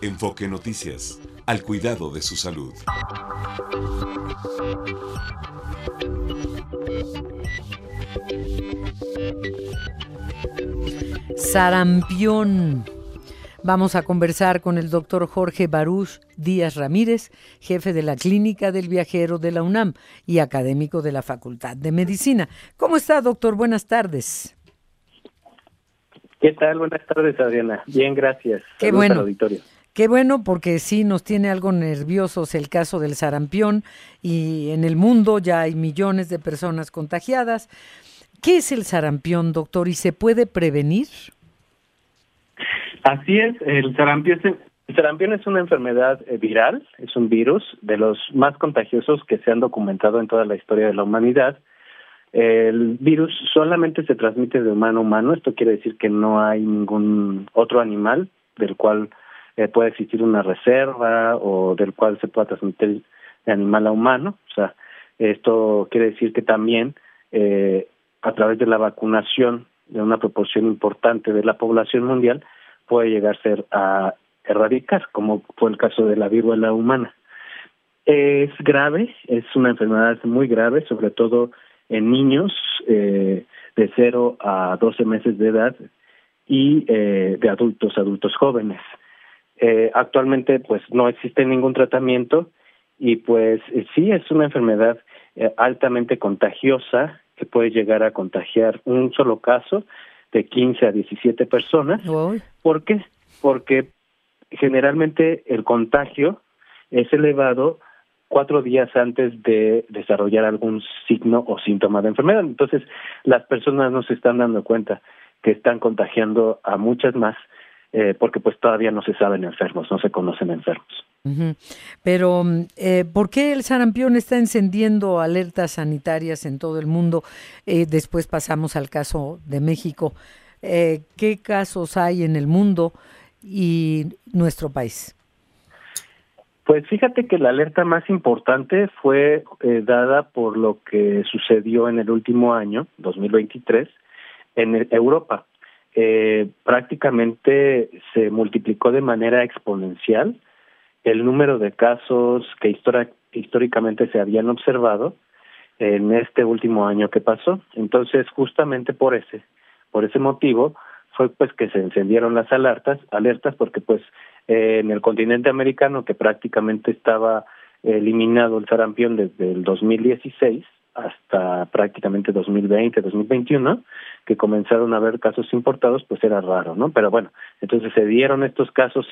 Enfoque Noticias, al cuidado de su salud. Sarampión. Vamos a conversar con el doctor Jorge Baruch Díaz Ramírez, jefe de la Clínica del Viajero de la UNAM y académico de la Facultad de Medicina. ¿Cómo está, doctor? Buenas tardes. ¿Qué tal? Buenas tardes, Adriana. Bien, gracias. Qué bueno. Qué bueno porque sí nos tiene algo nerviosos el caso del sarampión y en el mundo ya hay millones de personas contagiadas. ¿Qué es el sarampión, doctor, y se puede prevenir? Así es, el sarampión, el sarampión es una enfermedad eh, viral, es un virus de los más contagiosos que se han documentado en toda la historia de la humanidad. El virus solamente se transmite de humano a humano, esto quiere decir que no hay ningún otro animal del cual eh, pueda existir una reserva o del cual se pueda transmitir de animal a humano. O sea, esto quiere decir que también eh, a través de la vacunación de una proporción importante de la población mundial puede llegar a ser a erradicar, como fue el caso de la viruela humana. Es grave, es una enfermedad muy grave, sobre todo en niños eh, de 0 a 12 meses de edad y eh, de adultos, adultos jóvenes. Eh, actualmente, pues no existe ningún tratamiento y pues eh, sí es una enfermedad altamente contagiosa que puede llegar a contagiar un solo caso de 15 a 17 personas. ¿Por qué? Porque generalmente el contagio es elevado cuatro días antes de desarrollar algún signo o síntoma de enfermedad. Entonces, las personas no se están dando cuenta que están contagiando a muchas más eh, porque pues todavía no se saben enfermos, no se conocen enfermos. Pero, eh, ¿por qué el sarampión está encendiendo alertas sanitarias en todo el mundo? Eh, después pasamos al caso de México. Eh, ¿Qué casos hay en el mundo y nuestro país? Pues fíjate que la alerta más importante fue eh, dada por lo que sucedió en el último año, 2023, en Europa. Eh, prácticamente se multiplicó de manera exponencial el número de casos que históricamente se habían observado en este último año que pasó. Entonces, justamente por ese, por ese motivo, fue pues que se encendieron las alertas, alertas porque pues eh, en el continente americano que prácticamente estaba eliminado el sarampión desde el 2016 hasta prácticamente 2020, 2021, que comenzaron a haber casos importados, pues era raro, ¿no? Pero bueno, entonces se dieron estos casos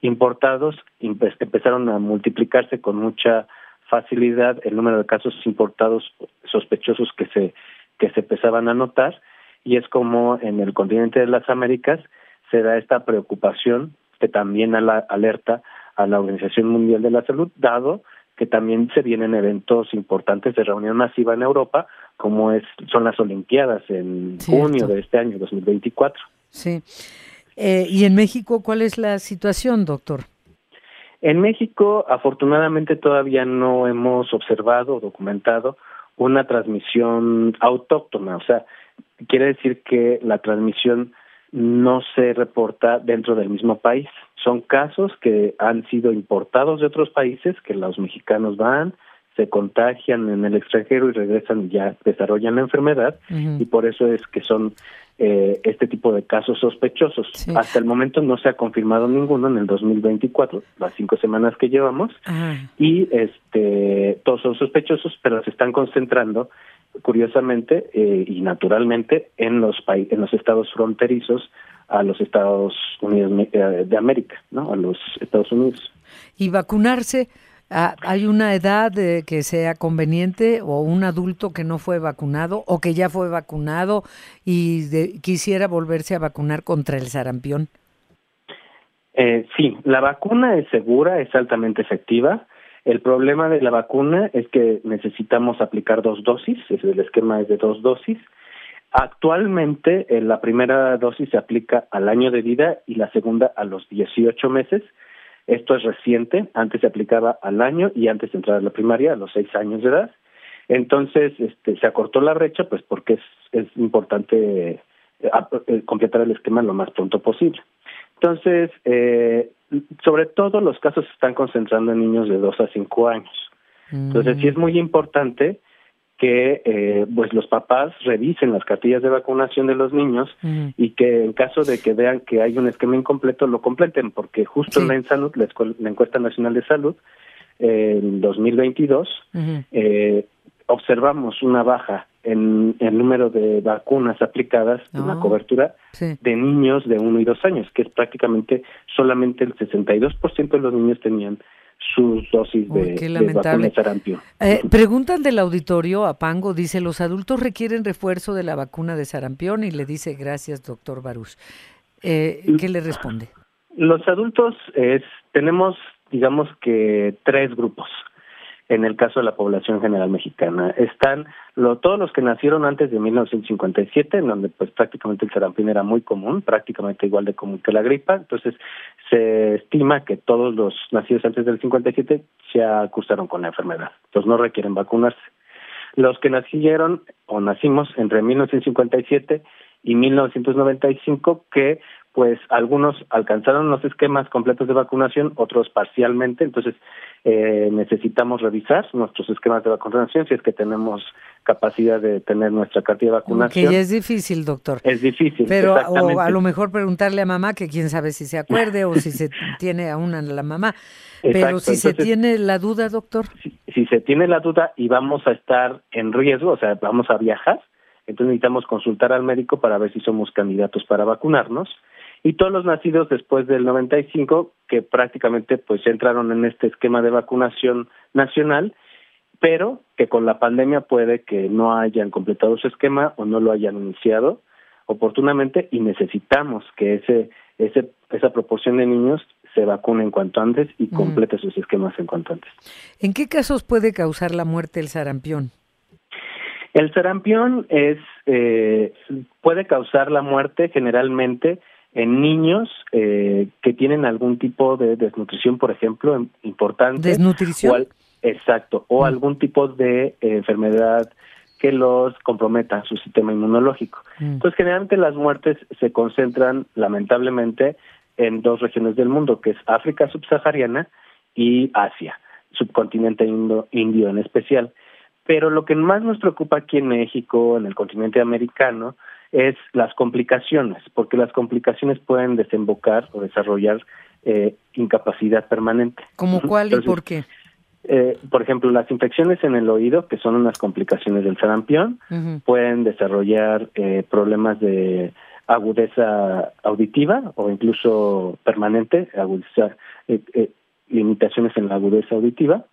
importados, empezaron a multiplicarse con mucha facilidad el número de casos importados sospechosos que se que se empezaban a notar y es como en el continente de las Américas se da esta preocupación que también alerta a la Organización Mundial de la Salud, dado que también se vienen eventos importantes de reunión masiva en Europa, como es son las Olimpiadas en junio de este año 2024. Sí. Eh, ¿Y en México cuál es la situación, doctor? En México, afortunadamente, todavía no hemos observado o documentado una transmisión autóctona, o sea, quiere decir que la transmisión no se reporta dentro del mismo país. Son casos que han sido importados de otros países, que los mexicanos van, se contagian en el extranjero y regresan y ya desarrollan la enfermedad y por eso es que son eh, este tipo de casos sospechosos. Hasta el momento no se ha confirmado ninguno en el 2024, las cinco semanas que llevamos, y este todos son sospechosos, pero se están concentrando curiosamente eh, y naturalmente en los en los estados fronterizos a los Estados Unidos eh, de América, ¿no? A los Estados Unidos. Y vacunarse, ¿hay una edad que sea conveniente o un adulto que no fue vacunado o que ya fue vacunado y quisiera volverse a vacunar contra el sarampión? Eh, sí, la vacuna es segura, es altamente efectiva. El problema de la vacuna es que necesitamos aplicar dos dosis, el esquema es de dos dosis. Actualmente eh, la primera dosis se aplica al año de vida y la segunda a los 18 meses. Esto es reciente, antes se aplicaba al año y antes de entrar a la primaria a los seis años de edad. Entonces este, se acortó la brecha pues porque es, es importante eh, eh, completar el esquema lo más pronto posible. Entonces, eh, sobre todo los casos se están concentrando en niños de 2 a 5 años. Entonces, sí es muy importante que eh, pues los papás revisen las cartillas de vacunación de los niños y que en caso de que vean que hay un esquema incompleto lo completen porque justo en la Salud, la, encuesta nacional de salud en 2022 eh, observamos una baja en el número de vacunas aplicadas en la ah, cobertura de niños de 1 y 2 años, que es prácticamente solamente el 62% de los niños tenían sus dosis de, de vacuna sarampión. Eh, preguntan del auditorio a Pango, dice, los adultos requieren refuerzo de la vacuna de sarampión y le dice, gracias, doctor Barús. Eh, ¿Qué le responde? Los adultos es, tenemos, digamos que, tres grupos en el caso de la población general mexicana. Están lo, todos los que nacieron antes de 1957, en donde pues prácticamente el sarampión era muy común, prácticamente igual de común que la gripa. Entonces se estima que todos los nacidos antes del 57 se acusaron con la enfermedad. Entonces no requieren vacunarse. Los que nacieron o nacimos entre 1957 y 1995 que pues algunos alcanzaron los esquemas completos de vacunación, otros parcialmente, entonces eh, necesitamos revisar nuestros esquemas de vacunación si es que tenemos capacidad de tener nuestra cartilla de vacunación. Que es difícil, doctor. Es difícil. Pero o a lo mejor preguntarle a mamá, que quién sabe si se acuerde o si se tiene aún a la mamá. Pero si se tiene la duda, doctor. Si, si se tiene la duda y vamos a estar en riesgo, o sea, vamos a viajar, entonces necesitamos consultar al médico para ver si somos candidatos para vacunarnos y todos los nacidos después del 95 que prácticamente pues entraron en este esquema de vacunación nacional, pero que con la pandemia puede que no hayan completado su esquema o no lo hayan iniciado oportunamente y necesitamos que ese, ese esa proporción de niños se vacune en cuanto antes y complete sus esquemas en cuanto antes. ¿En qué casos puede causar la muerte el sarampión? El sarampión es eh, puede causar la muerte generalmente en niños eh, que tienen algún tipo de desnutrición, por ejemplo, importante. ¿Desnutrición? exacto, o mm. algún tipo de eh, enfermedad que los comprometa su sistema inmunológico. Mm. Entonces, generalmente las muertes se concentran, lamentablemente, en dos regiones del mundo, que es África subsahariana y Asia, subcontinente indio en especial. Pero lo que más nos preocupa aquí en México, en el continente americano, es las complicaciones, porque las complicaciones pueden desembocar o desarrollar eh, incapacidad permanente. ¿Cómo cuál y por qué? Eh, por ejemplo, las infecciones en el oído, que son unas complicaciones del sarampión, pueden desarrollar eh, problemas de agudeza auditiva o incluso permanente, agudeza, limitaciones en la agudeza auditiva.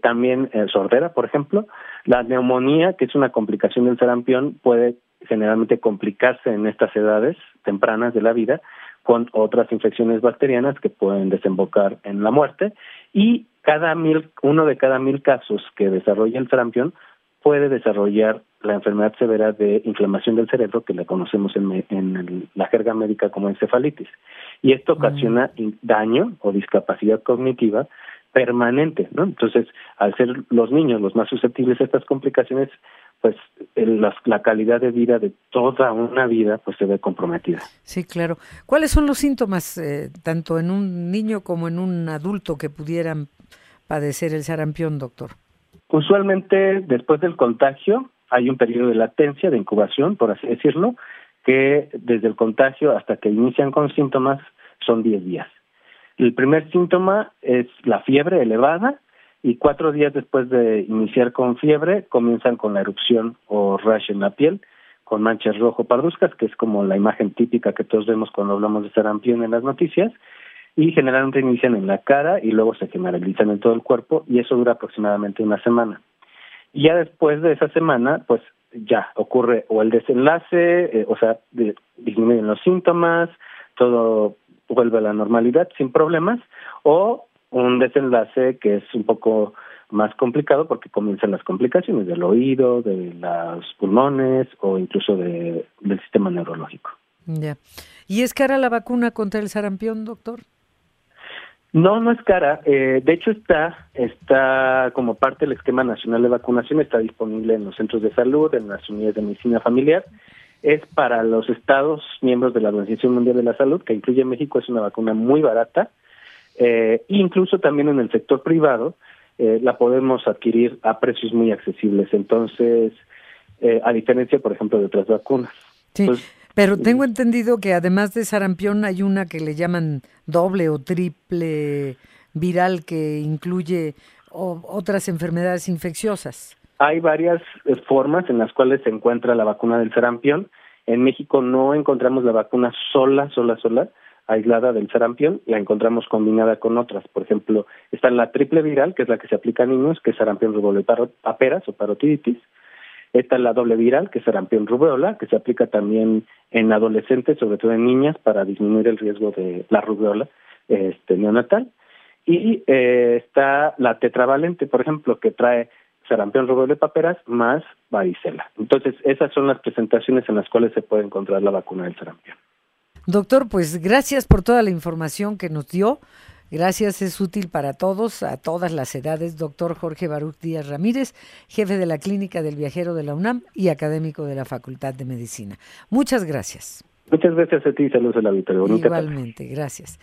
también sordera, por ejemplo. La neumonía, que es una complicación del sarampión, puede generalmente complicarse en estas edades tempranas de la vida con otras infecciones bacterianas que pueden desembocar en la muerte y cada mil, uno de cada mil casos que desarrolla el sarampión puede desarrollar la enfermedad severa de inflamación del cerebro que la conocemos en, en la jerga médica como encefalitis y esto mm. ocasiona daño o discapacidad cognitiva permanente, ¿no? Entonces, al ser los niños los más susceptibles a estas complicaciones, pues la, calidad de vida de toda una vida pues se ve comprometida. Sí, claro. ¿Cuáles son los síntomas eh, tanto en un niño como en un adulto que pudieran padecer el sarampión, doctor? Usualmente después del contagio hay un periodo de latencia, de incubación, por así decirlo, que desde el contagio hasta que inician con síntomas son 10 días. El primer síntoma es la fiebre elevada, y cuatro días después de iniciar con fiebre comienzan con la erupción o rash en la piel con manchas rojo parduzcas, que es como la imagen típica que todos vemos cuando hablamos de sarampión en las noticias, y generalmente inician en la cara y luego se generalizan en todo el cuerpo y eso dura aproximadamente una semana. Y ya después de esa semana, pues ya ocurre o el desenlace, eh, o sea, disminuyen los síntomas, todo vuelve a la normalidad sin problemas, o un desenlace que es un poco más complicado porque comienzan las complicaciones del oído, de los pulmones o incluso de, del sistema neurológico. Ya. ¿Y es cara la vacuna contra el sarampión, doctor? No, no es cara. Eh, de hecho, está, está como parte del esquema nacional de vacunación, está disponible en los centros de salud, en las unidades de medicina familiar es para los estados miembros de la Organización Mundial de la Salud, que incluye México, es una vacuna muy barata. Eh, incluso también en el sector privado eh, la podemos adquirir a precios muy accesibles. Entonces, eh, a diferencia, por ejemplo, de otras vacunas. Sí, pero tengo entendido que además de sarampión hay una que le llaman doble o triple viral que incluye otras enfermedades infecciosas. Hay varias eh, formas en las cuales se encuentra la vacuna del sarampión. En México no encontramos la vacuna sola, sola, sola, aislada del sarampión, la encontramos combinada con otras. Por ejemplo, está la triple viral, que es la que se aplica a niños, que es sarampión, rubéola y paperas o parotiditis. Está la doble viral, que es sarampión rubéola, que se aplica también en adolescentes, sobre todo en niñas, para disminuir el riesgo de la rubéola este, neonatal. Y eh, está la tetravalente, por ejemplo, que trae sarampión, rubéola y paperas más varicela. Entonces, esas son las presentaciones en las cuales se puede encontrar la vacuna del sarampión. Doctor, pues gracias por toda la información que nos dio. Gracias, es útil para todos, a todas las edades. Doctor Jorge Baruch Díaz Ramírez, jefe de la Clínica del Viajero de la UNAM y académico de la Facultad de Medicina. Muchas gracias. Muchas gracias a ti, saludos a la Igualmente, gracias.